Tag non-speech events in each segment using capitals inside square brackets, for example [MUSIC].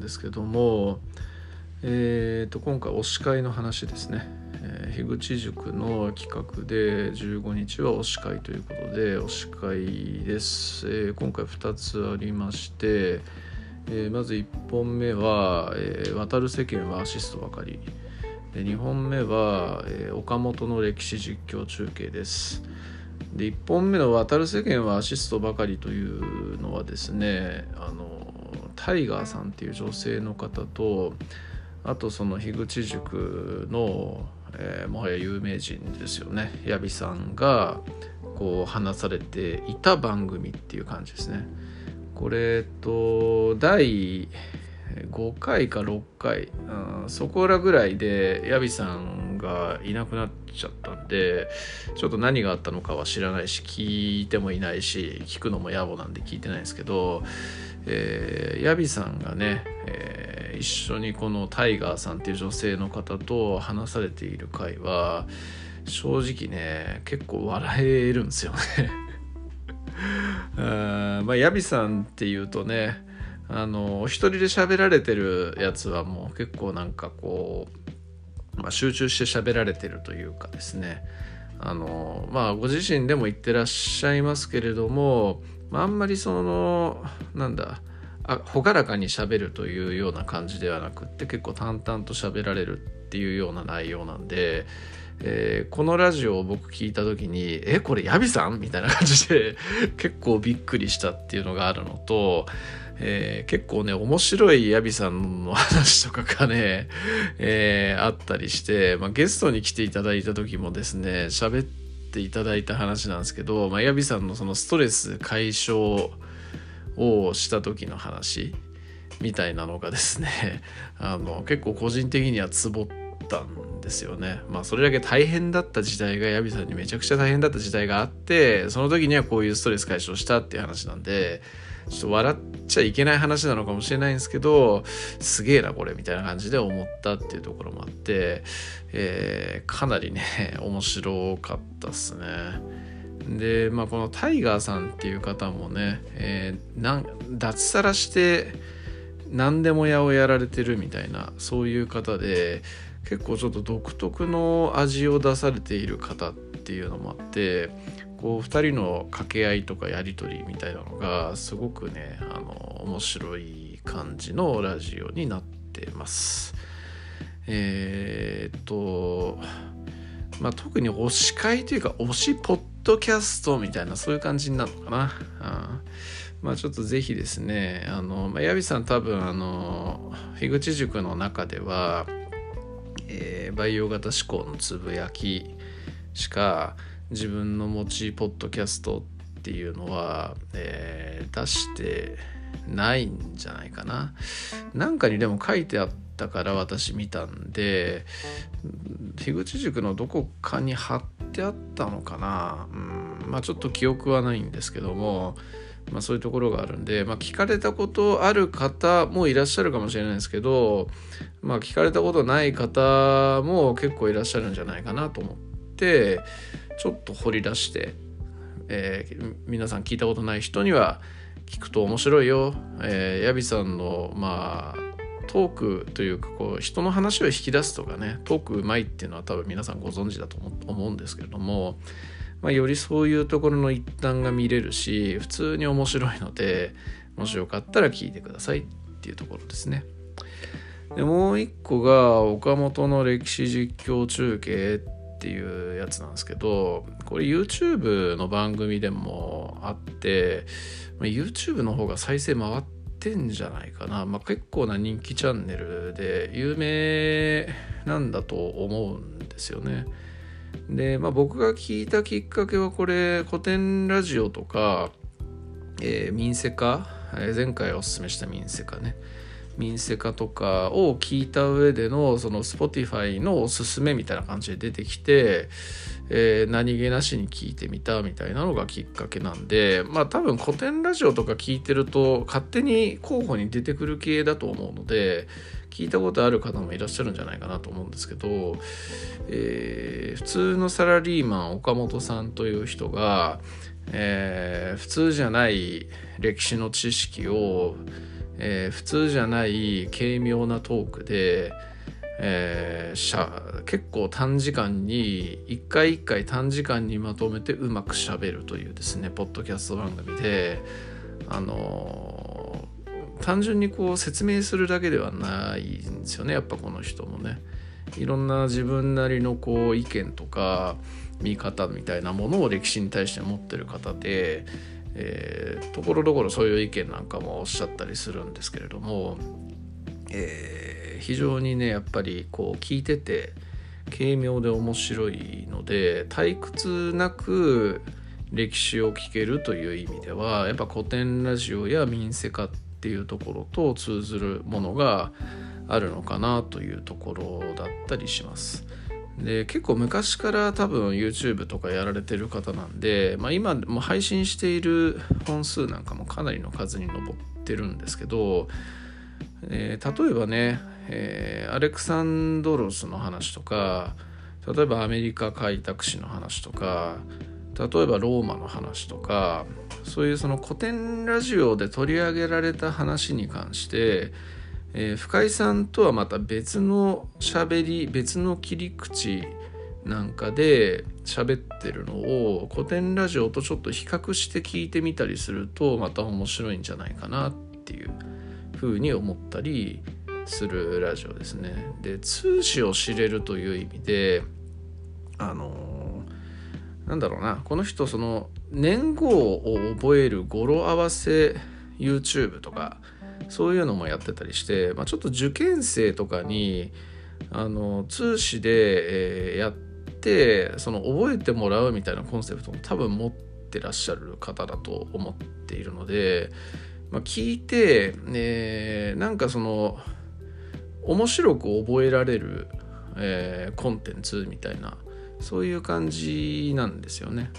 んですけども、えー、と今回推し会の話ですね、えー、樋口塾の企画で15日は推し会ということで推し会です、えー、今回2つありまして、えー、まず1本目は、えー「渡る世間はアシストばかり」で2本目は、えー、岡本の歴史実況中継です。で1本目の「渡る世間はアシストばかり」というのはですねあのタイガーさんっていう女性の方とあとその樋口塾の、えー、もはや有名人ですよね矢部さんがこう話されていた番組っていう感じですね。これと第5回か6回、うん、そこらぐらいでヤビさんがいなくなっちゃったんでちょっと何があったのかは知らないし聞いてもいないし聞くのも野暮なんで聞いてないんですけど、えー、ヤビさんがね、えー、一緒にこのタイガーさんっていう女性の方と話されている回は正直ね結構笑えるんですよね。あ [LAUGHS] まあヤビさんっていうとねあのお一人で喋られてるやつはもう結構なんかこう、まあ、集中して喋られてるというかですね。あのまあご自身でも言ってらっしゃいますけれども、まあ、あんまりそのなんだあ朗らかに喋るというような感じではなくって結構淡々と喋られるっていうような内容なんで、えー、このラジオを僕聞いた時に「えこれヤビさん?」みたいな感じで結構びっくりしたっていうのがあるのとえー、結構ね、面白いヤビさんの話とかがね、えー、あったりして、まあ、ゲストに来ていただいた時もですね、喋っていただいた話なんですけど、まあ、ヤビさんのそのストレス解消をした時の話みたいなのがですね、[LAUGHS] あの、結構個人的にはツボってたんですよね。まあそれだけ大変だった時代がヤビさんにめちゃくちゃ大変だった時代があってその時にはこういうストレス解消したっていう話なんでちょっと笑っちゃいけない話なのかもしれないんですけどすげえなこれみたいな感じで思ったっていうところもあって、えー、かなりね [LAUGHS] 面白かったっすね。でまあこのタイガーさんっていう方もね、えー、なん脱サラして何でも屋をやられてるみたいなそういう方で結構ちょっと独特の味を出されている方っていうのもあってこう2人の掛け合いとかやり取りみたいなのがすごくねあの面白い感じのラジオになってます。えー、っとまあ特に推し会というか推しポッドキャストみたいなそういう感じになるのかな。うんまあちょっとぜひですねあの、まあ、矢部さん多分あの樋口塾の中では、えー、培養型思考のつぶやきしか自分の持ちポッドキャストっていうのは、えー、出してないんじゃないかな。なんかにでも書いてあったから私見たんで樋口塾のどこかに貼ってあったのかな、うん、まあちょっと記憶はないんですけども、まあ、そういうところがあるんで、まあ、聞かれたことある方もいらっしゃるかもしれないですけど、まあ、聞かれたことない方も結構いらっしゃるんじゃないかなと思ってちょっと掘り出して、えー、皆さん聞いたことない人には聞くと面白いよ。えー、ヤビさんのまあトークというかこう人の話を引き出すとかねトークうまいっていうのは多分皆さんご存知だと思うんですけれども、まあ、よりそういうところの一端が見れるし普通に面白いのでもしよかったら聞いてくださいっていうところですね。でもう一個が岡本の歴史実況中継っていうやつなんですけどこれ YouTube の番組でもあってま YouTube の方が再生回ってんじゃないかな、まあ、結構な人気チャンネルで有名なんだと思うんですよね。で、まあ、僕が聞いたきっかけはこれ古典ラジオとか、えー、民生化、前回おすすめした民生化ね。民生化とかを聞いた上でのその Spotify のおすすめみたいな感じで出てきて、えー、何気なしに聞いてみたみたいなのがきっかけなんでまあ多分古典ラジオとか聞いてると勝手に候補に出てくる系だと思うので聞いたことある方もいらっしゃるんじゃないかなと思うんですけど、えー、普通のサラリーマン岡本さんという人が、えー、普通じゃない歴史の知識をえー、普通じゃない軽妙なトークで、えー、結構短時間に一回一回短時間にまとめてうまくしゃべるというですねポッドキャスト番組であのー、単純にこう説明するだけではないんですよねやっぱこの人もね。いろんな自分なりのこう意見とか見方みたいなものを歴史に対して持ってる方で、えー、ところどころそういう意見なんかもおっしゃったりするんですけれども、えー非常にねやっぱりこう聞いてて軽妙で面白いので退屈なく歴史を聞けるという意味ではやっぱ古典ラジオや民生化っていうところと通ずるものがあるのかなというところだったりします。で結構昔から多分 YouTube とかやられてる方なんで、まあ、今も配信している本数なんかもかなりの数に上ってるんですけど、えー、例えばねえー、アレクサンドロスの話とか例えばアメリカ開拓史の話とか例えばローマの話とかそういうその古典ラジオで取り上げられた話に関して、えー、深井さんとはまた別の喋り別の切り口なんかで喋ってるのを古典ラジオとちょっと比較して聞いてみたりするとまた面白いんじゃないかなっていうふうに思ったりするラジオですね。で通史を知れるという意味であのなんだろうなこの人その年号を覚える語呂合わせ YouTube とかそういうのもやってたりして、まあ、ちょっと受験生とかにあの通史で、えー、やってその覚えてもらうみたいなコンセプトも多分持ってらっしゃる方だと思っているので、まあ、聞いて、えー、なんかその面白く覚えられる、えー、コンテンツみたいなそういう感じなんですよね。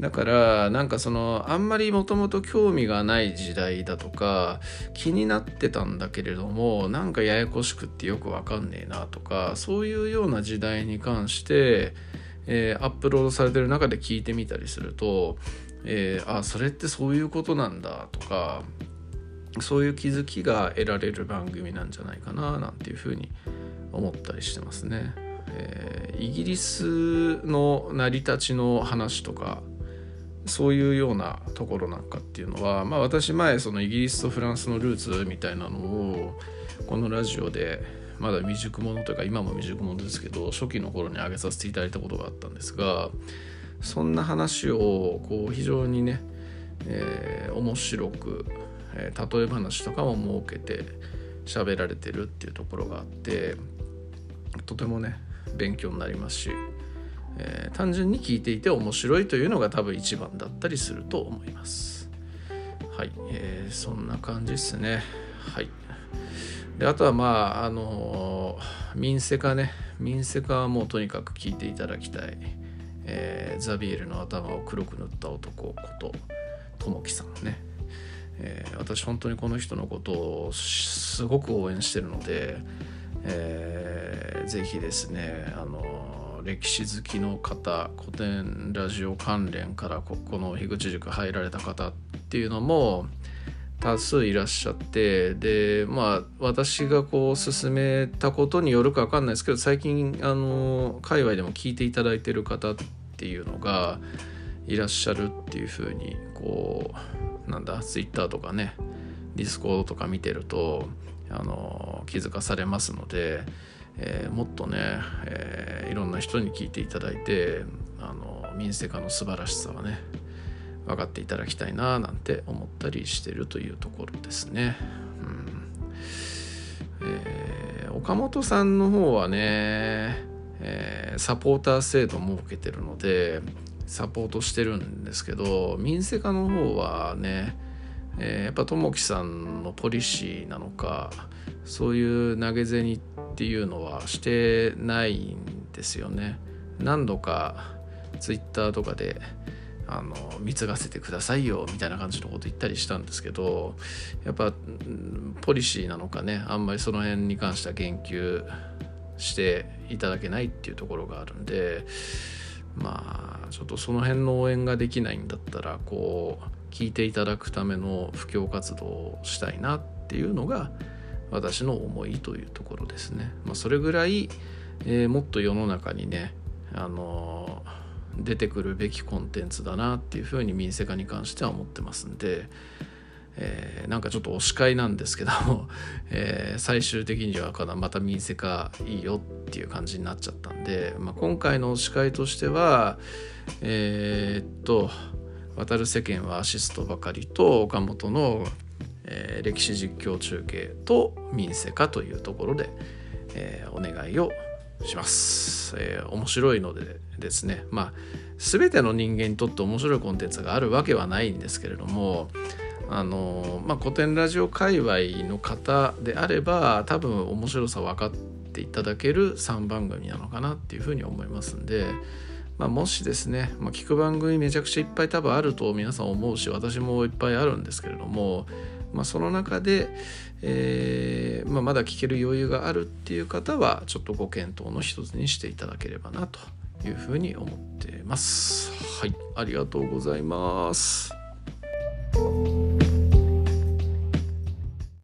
だからなんかそのあんまりもともと興味がない時代だとか気になってたんだけれどもなんかややこしくってよくわかんねえなとかそういうような時代に関して、えー、アップロードされてる中で聞いてみたりすると、えー、あそれってそういうことなんだとかそういう気づきが得られる番組なんじゃないかななんていうふうに思ったりしてますね。えー、イギリスの成り立ちの話とかそういうようなところなんかっていうのは、まあ、私前そのイギリスとフランスのルーツみたいなのをこのラジオでまだ未熟者というか今も未熟者ですけど初期の頃に挙げさせていただいたことがあったんですがそんな話をこう非常にね、えー、面白くえー、例え話とかも設けて喋られてるっていうところがあってとてもね勉強になりますし、えー、単純に聞いていて面白いというのが多分一番だったりすると思います。はい、えー、そんな感じですね。はい。であとはまああのー、民生化ね民生化はもうとにかく聞いていただきたい、えー、ザビエルの頭を黒く塗った男ことともきさんねえー、私本当にこの人のことをすごく応援してるので、えー、ぜひですねあの歴史好きの方古典ラジオ関連からここの樋口塾入られた方っていうのも多数いらっしゃってでまあ私がこう進めたことによるか分かんないですけど最近あの界隈でも聞いていただいてる方っていうのがいらっしゃるっていうふうにこうなんだツイッターとかねディスコードとか見てるとあの気づかされますので、えー、もっとね、えー、いろんな人に聞いていただいてあの民生化の素晴らしさはね分かっていただきたいななんて思ったりしてるというところですね。うんえー、岡本さんの方はね、え、サポーター制度を設けてるのでサポートしてるんですけど民生化の方はね、えー、やっぱ友樹さんのポリシーなのかそういう投げ銭っていうのはしてないんですよね。何度かツイッターとかであの貢がせてくださいよみたいな感じのこと言ったりしたんですけどやっぱポリシーなのかねあんまりその辺に関しては言及していただけないっていうところがあるんでまあちょっとその辺の応援ができないんだったらこう聞いていただくための布教活動をしたいなっていうのが私の思いというところですね。まあ、それぐらい、えー、もっと世の中にね、あのー、出てくるべきコンテンツだなっていうふうに民生化に関しては思ってますんで、えー、なんかちょっとお司会なんですけど、[LAUGHS] えー、最終的にはまた民生化いいよっていう感じになっちゃったんで、まあ、今回のお司会としてはえー、っと「渡る世間はアシストばかり」と岡本のえー、歴史実況中継と民生化というところで、えー、お願いをします、えー、面白いのでですねまあ全ての人間にとって面白いコンテンツがあるわけはないんですけれどもあのまあ、古典ラジオ界隈の方であれば多分面白さ分かっていただける3番組なのかなっていうふうに思いますんで、まあ、もしですね、まあ、聞く番組めちゃくちゃいっぱい多分あると皆さん思うし私もいっぱいあるんですけれどもまあ、その中で、えーまあ、まだ聞ける余裕があるっていう方はちょっとご検討の一つにしていただければなというふうに思ってます。はい、ありがとうございます。